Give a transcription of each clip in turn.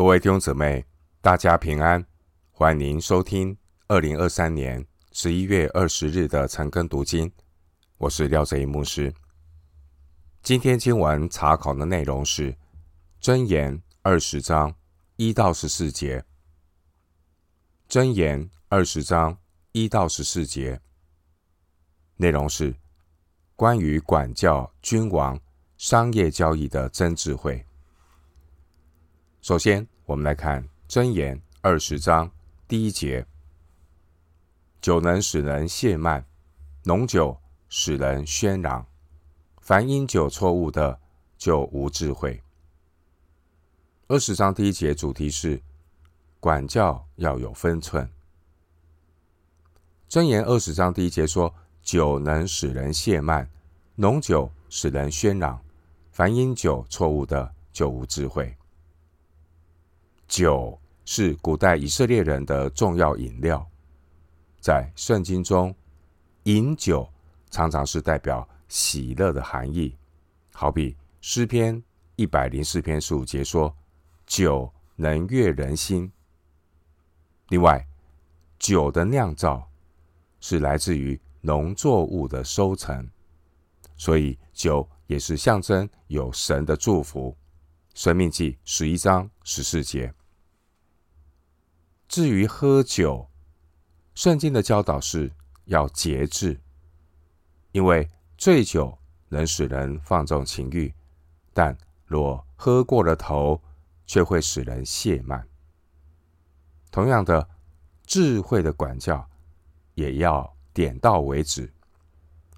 各位弟兄姊妹，大家平安！欢迎收听二零二三年十一月二十日的晨更读经。我是廖哲一牧师。今天经文查考的内容是《箴言》二十章一到十四节，《箴言》二十章一到十四节内容是关于管教君王、商业交易的真智慧。首先，我们来看《箴言》二十章第一节：酒能使人懈慢，浓酒使人喧嚷。凡因酒错误的，就无智慧。二十章第一节主题是管教要有分寸。《箴言》二十章第一节说：酒能使人懈慢，浓酒使人喧嚷。凡因酒错误的，就无智慧。酒是古代以色列人的重要饮料，在圣经中，饮酒常常是代表喜乐的含义。好比诗篇一百零四篇十五节说：“酒能悦人心。”另外，酒的酿造是来自于农作物的收成，所以酒也是象征有神的祝福。生命记十一章十四节。至于喝酒，圣经的教导是要节制，因为醉酒能使人放纵情欲，但若喝过了头，却会使人亵慢。同样的，智慧的管教也要点到为止。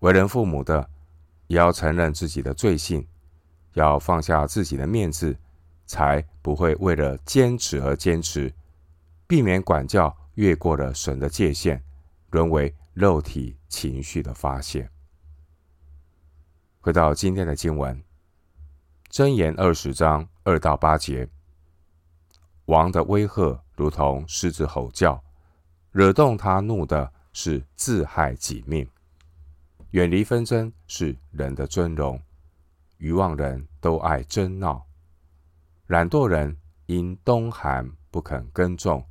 为人父母的，也要承认自己的罪性，要放下自己的面子，才不会为了坚持而坚持。避免管教越过了神的界限，沦为肉体情绪的发泄。回到今天的经文，箴言二十章二到八节：王的威吓如同狮子吼叫，惹动他怒的是自害己命。远离纷争是人的尊荣，愚妄人都爱争闹，懒惰人因冬寒不肯耕种。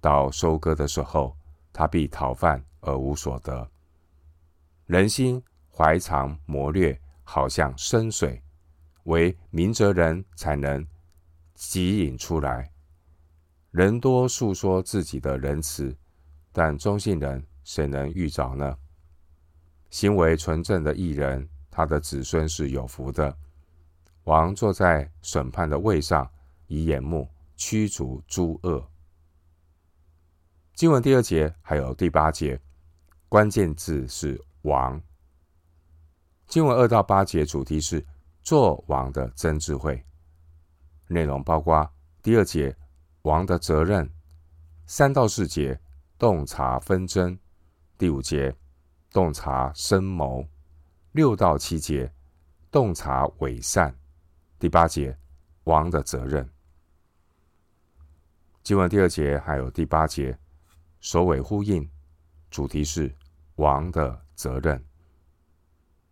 到收割的时候，他必讨饭而无所得。人心怀藏谋略，好像深水，唯明哲人才能汲引出来。人多诉说自己的仁慈，但忠信人谁能遇着呢？行为纯正的义人，他的子孙是有福的。王坐在审判的位上，以眼目驱逐诸恶。经文第二节还有第八节，关键字是王。经文二到八节主题是做王的真智慧，内容包括第二节王的责任，三到四节洞察纷争，第五节洞察深谋，六到七节洞察伪善，第八节王的责任。经文第二节还有第八节。首尾呼应，主题是王的责任。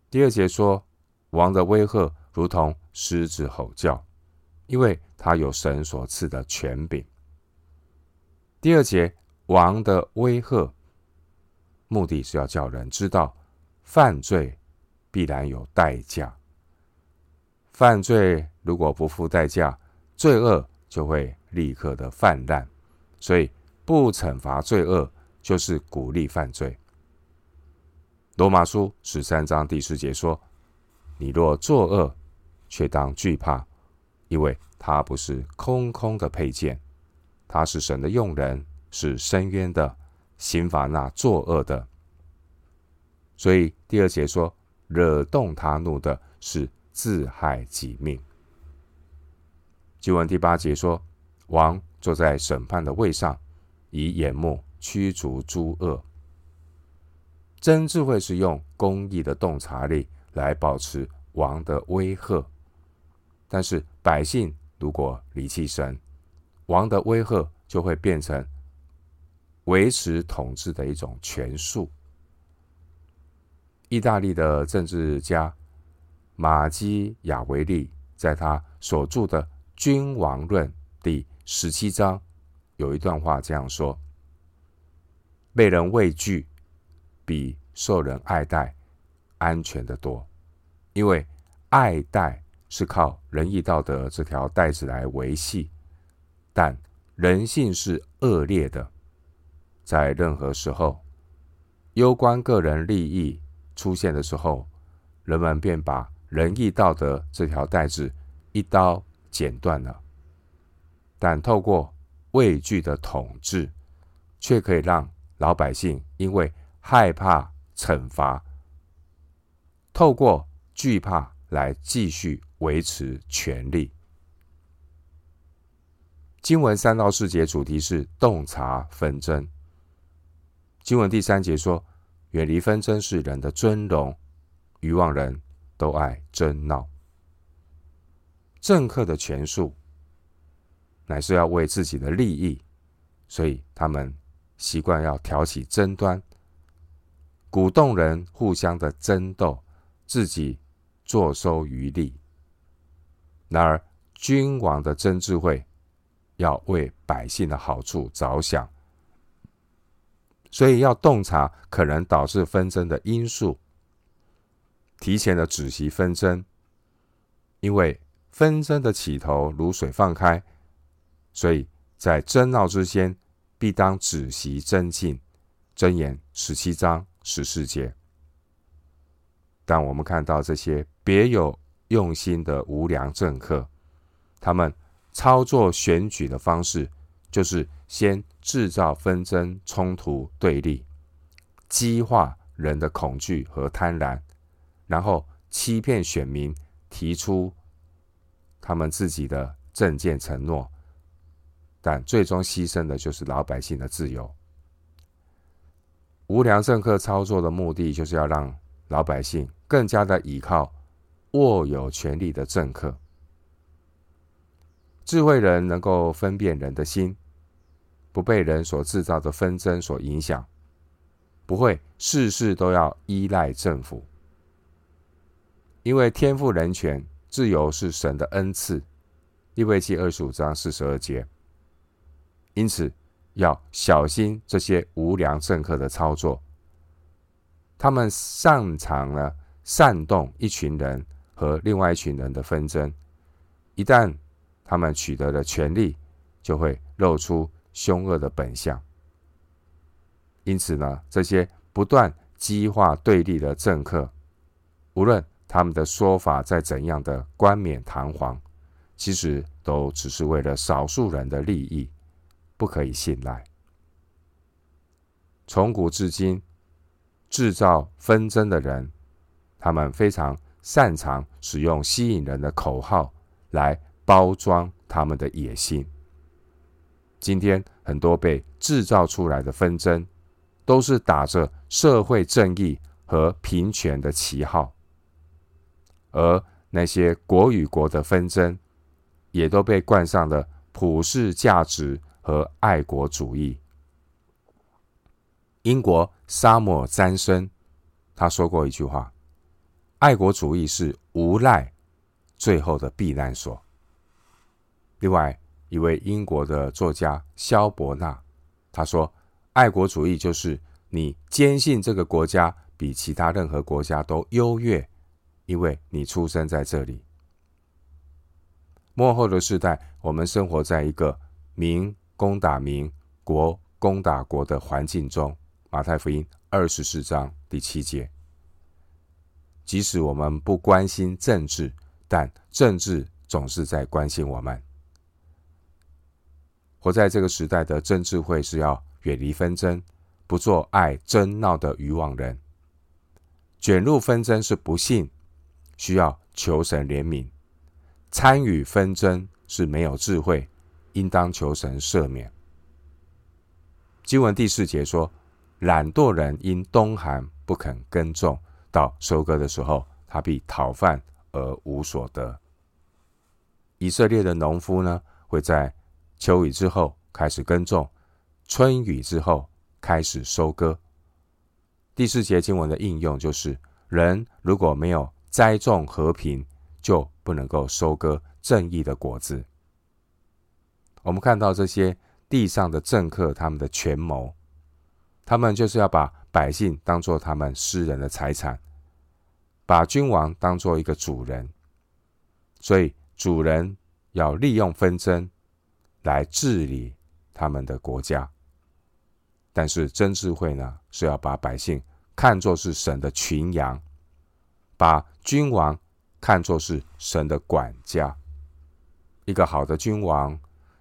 第二节说，王的威吓如同狮子吼叫，因为他有神所赐的权柄。第二节，王的威吓，目的是要叫人知道，犯罪必然有代价。犯罪如果不付代价，罪恶就会立刻的泛滥，所以。不惩罚罪恶，就是鼓励犯罪。罗马书十三章第四节说：“你若作恶，却当惧怕，因为他不是空空的佩剑，他是神的用人，是深渊的，刑罚那作恶的。”所以第二节说：“惹动他怒的是自害己命。”经文第八节说：“王坐在审判的位上。”以眼目驱逐诸恶，真智慧是用公义的洞察力来保持王的威吓。但是百姓如果离弃神，王的威吓就会变成维持统治的一种权术。意大利的政治家马基雅维利在他所著的《君王论》第十七章有一段话这样说：“被人畏惧，比受人爱戴安全得多，因为爱戴是靠仁义道德这条带子来维系，但人性是恶劣的，在任何时候，攸关个人利益出现的时候，人们便把仁义道德这条带子一刀剪断了。”但透过畏惧的统治，却可以让老百姓因为害怕惩罚，透过惧怕来继续维持权力。经文三到四节主题是洞察纷争。经文第三节说：“远离纷争是人的尊荣，愚妄人都爱争闹。”政客的权术。乃是要为自己的利益，所以他们习惯要挑起争端，鼓动人互相的争斗，自己坐收渔利。然而，君王的真智慧要为百姓的好处着想，所以要洞察可能导致纷争的因素，提前的止息纷争，因为纷争的起头如水放开。所以在争闹之间，必当止息争竞。箴言十七章十四节。当我们看到这些别有用心的无良政客，他们操作选举的方式，就是先制造纷争、冲突、对立，激化人的恐惧和贪婪，然后欺骗选民，提出他们自己的政见承诺。但最终牺牲的就是老百姓的自由。无良政客操作的目的，就是要让老百姓更加的倚靠握有权力的政客。智慧人能够分辨人的心，不被人所制造的纷争所影响，不会事事都要依赖政府，因为天赋人权，自由是神的恩赐。利未记二十五章四十二节。因此，要小心这些无良政客的操作。他们擅长呢煽动一群人和另外一群人的纷争。一旦他们取得了权力，就会露出凶恶的本相。因此呢，这些不断激化对立的政客，无论他们的说法再怎样的冠冕堂皇，其实都只是为了少数人的利益。不可以信赖。从古至今，制造纷争的人，他们非常擅长使用吸引人的口号来包装他们的野心。今天很多被制造出来的纷争，都是打着社会正义和平权的旗号，而那些国与国的纷争，也都被冠上了普世价值。和爱国主义。英国沙漠詹森他说过一句话：“爱国主义是无赖最后的避难所。”另外一位英国的作家萧伯纳他说：“爱国主义就是你坚信这个国家比其他任何国家都优越，因为你出生在这里。”末后的世代，我们生活在一个民。攻打民，国攻打国的环境中，马太福音二十四章第七节。即使我们不关心政治，但政治总是在关心我们。活在这个时代的真智慧是要远离纷争，不做爱争闹的渔网人。卷入纷争是不幸，需要求神怜悯。参与纷争是没有智慧。应当求神赦免。经文第四节说：“懒惰人因冬寒不肯耕种，到收割的时候，他必讨饭而无所得。”以色列的农夫呢，会在秋雨之后开始耕种，春雨之后开始收割。第四节经文的应用就是：人如果没有栽种和平，就不能够收割正义的果子。我们看到这些地上的政客，他们的权谋，他们就是要把百姓当作他们私人的财产，把君王当作一个主人，所以主人要利用纷争来治理他们的国家。但是真智慧呢，是要把百姓看作是神的群羊，把君王看作是神的管家。一个好的君王，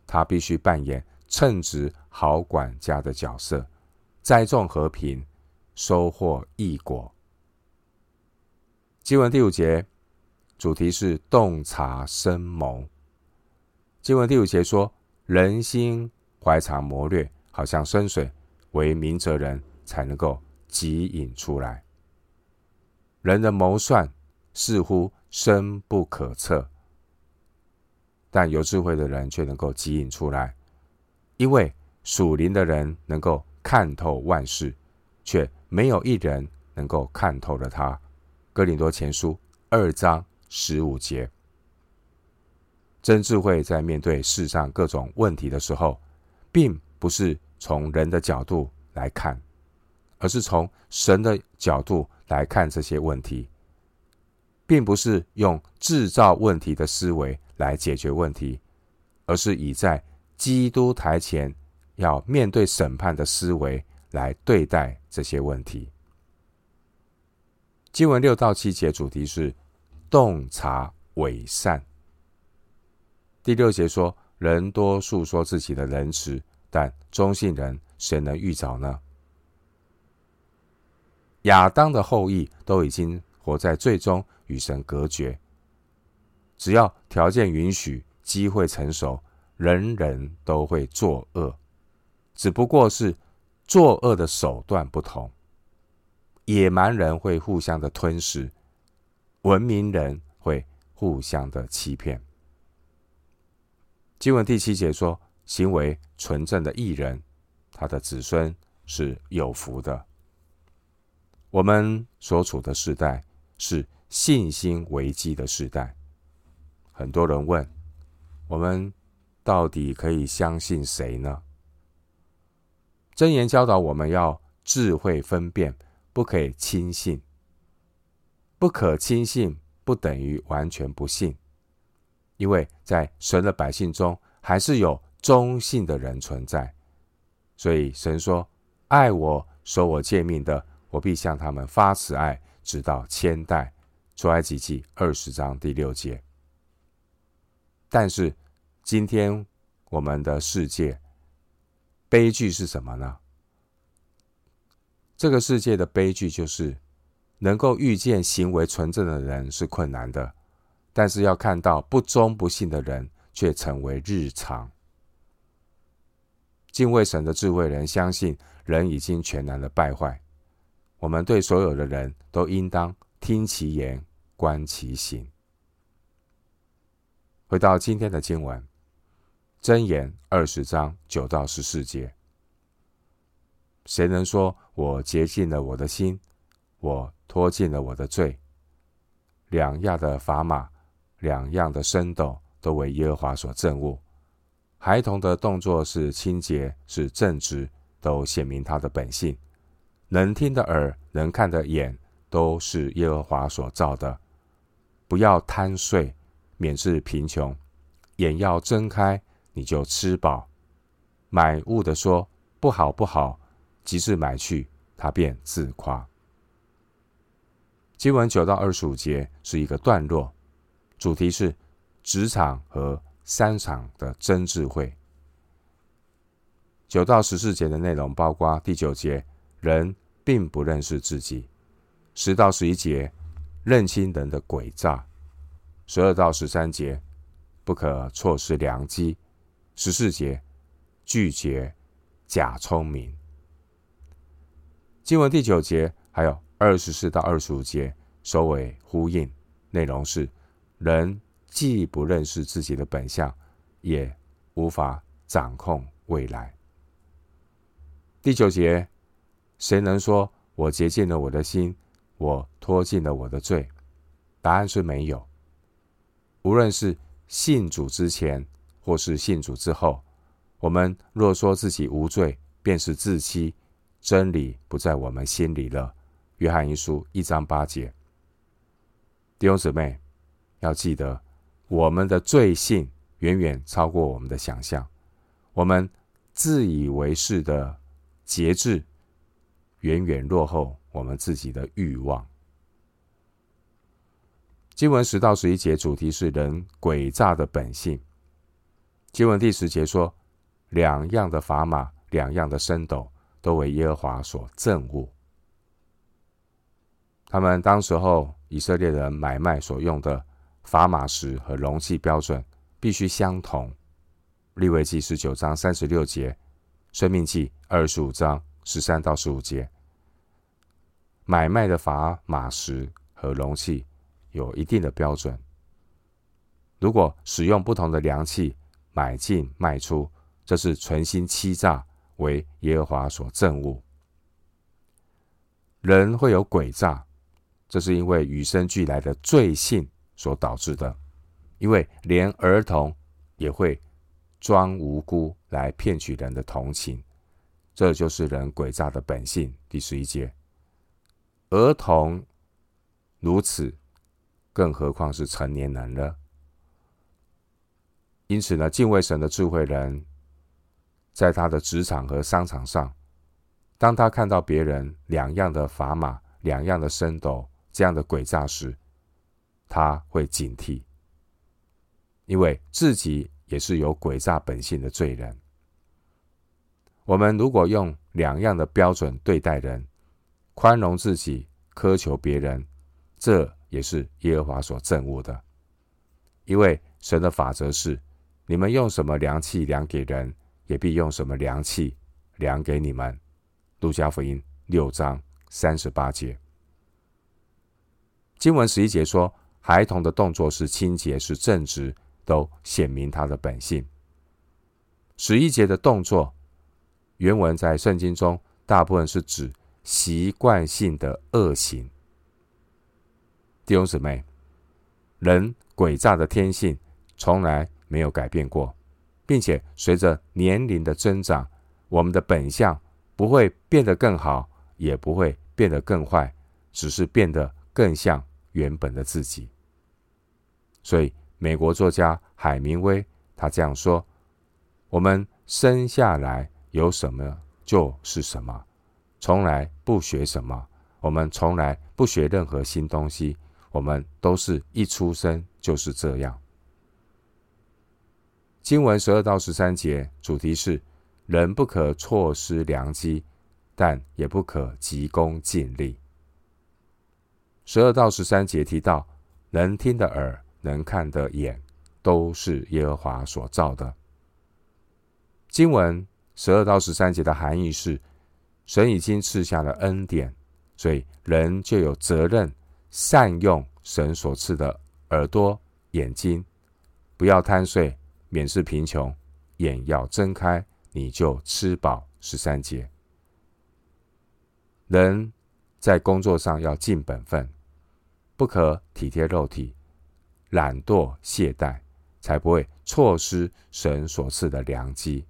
他必须扮演称职好管家的角色，栽种和平，收获异果。经文第五节主题是洞察深谋。经文第五节说：“人心怀藏谋略，好像深水，为明哲人才能够汲引出来。人的谋算似乎深不可测。”但有智慧的人却能够指引出来，因为属灵的人能够看透万事，却没有一人能够看透了他。哥林多前书二章十五节，真智慧在面对世上各种问题的时候，并不是从人的角度来看，而是从神的角度来看这些问题，并不是用制造问题的思维。来解决问题，而是以在基督台前要面对审判的思维来对待这些问题。经文六到七节主题是洞察伪善。第六节说：“人多述说自己的仁慈，但忠信人谁能预找呢？”亚当的后裔都已经活在最终，与神隔绝。只要条件允许，机会成熟，人人都会作恶，只不过是作恶的手段不同。野蛮人会互相的吞噬，文明人会互相的欺骗。经文第七节说：“行为纯正的义人，他的子孙是有福的。”我们所处的时代是信心危机的时代。很多人问：我们到底可以相信谁呢？真言教导我们要智慧分辨，不可以轻信。不可轻信不等于完全不信，因为在神的百姓中，还是有忠信的人存在。所以神说：“爱我、守我诫命的，我必向他们发慈爱，直到千代。”出埃及记二十章第六节。但是，今天我们的世界悲剧是什么呢？这个世界的悲剧就是，能够遇见行为纯正的人是困难的，但是要看到不忠不信的人却成为日常。敬畏神的智慧人相信，人已经全然的败坏。我们对所有的人都应当听其言，观其行。回到今天的经文，箴言二十章九到十四节，谁能说我洁净了我的心，我脱尽了我的罪？两样的砝码，两样的升斗，都为耶和华所憎恶。孩童的动作是清洁，是正直，都显明他的本性。能听的耳，能看的眼，都是耶和华所造的。不要贪睡。免致贫穷，眼要睁开，你就吃饱。买物的说不好不好，及至买去，他便自夸。经文九到二十五节是一个段落，主题是职场和商场的真智慧。九到十四节的内容包括第九节人并不认识自己，十到十一节认清人的诡诈。十二到十三节，不可错失良机；十四节，拒绝假聪明。经文第九节还有二十四到二十五节，首尾呼应，内容是：人既不认识自己的本相，也无法掌控未来。第九节，谁能说我洁净了我的心，我脱尽了我的罪？答案是没有。无论是信主之前，或是信主之后，我们若说自己无罪，便是自欺，真理不在我们心里了。约翰一书一章八节。弟兄姊妹，要记得，我们的罪性远远超过我们的想象，我们自以为是的节制，远远落后我们自己的欲望。经文十到十一节主题是人诡诈的本性。经文第十节说，两样的砝码，两样的升斗，都为耶和华所憎恶。他们当时候以色列人买卖所用的砝码石和容器标准必须相同。利未记十九章三十六节，生命记二十五章十三到十五节，买卖的砝码石和容器有一定的标准。如果使用不同的量器买进卖出，这是存心欺诈，为耶和华所憎恶。人会有诡诈。这是因为与生俱来的罪性所导致的，因为连儿童也会装无辜来骗取人的同情，这就是人诡诈的本性。第十一节，儿童如此，更何况是成年人呢？因此呢，敬畏神的智慧人，在他的职场和商场上，当他看到别人两样的砝码、两样的升斗，这样的诡诈时，他会警惕，因为自己也是有诡诈本性的罪人。我们如果用两样的标准对待人，宽容自己，苛求别人，这也是耶和华所憎恶的。因为神的法则是：你们用什么量器量给人，也必用什么量器量给你们。路加福音六章三十八节。经文十一节说，孩童的动作是清洁，是正直，都显明他的本性。十一节的动作，原文在圣经中大部分是指习惯性的恶行。弟兄姊妹，人诡诈的天性从来没有改变过，并且随着年龄的增长，我们的本相不会变得更好，也不会变得更坏，只是变得更像。原本的自己，所以美国作家海明威他这样说：“我们生下来有什么就是什么，从来不学什么，我们从来不学任何新东西，我们都是一出生就是这样。”经文十二到十三节主题是：人不可错失良机，但也不可急功近利。十二到十三节提到，能听的耳，能看的眼，都是耶和华所造的。经文十二到十三节的含义是，神已经赐下了恩典，所以人就有责任善用神所赐的耳朵、眼睛，不要贪睡，免致贫穷；眼要睁开，你就吃饱。十三节，人在工作上要尽本分。不可体贴肉体，懒惰懈怠，才不会错失神所赐的良机。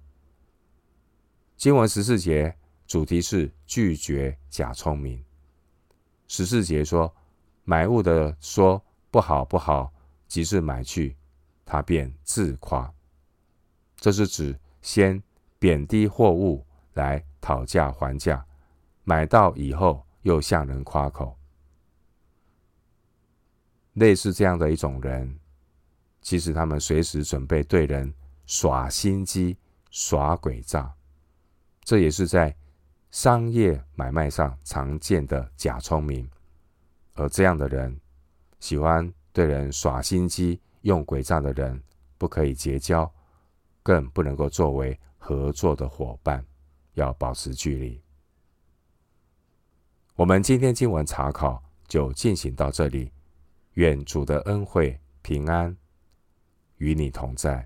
经文十四节主题是拒绝假聪明。十四节说，买物的说不好不好，即是买去，他便自夸。这是指先贬低货物来讨价还价，买到以后又向人夸口。类似这样的一种人，其实他们随时准备对人耍心机、耍诡诈，这也是在商业买卖上常见的假聪明。而这样的人，喜欢对人耍心机、用诡诈的人，不可以结交，更不能够作为合作的伙伴，要保持距离。我们今天经文查考就进行到这里。愿主的恩惠平安与你同在。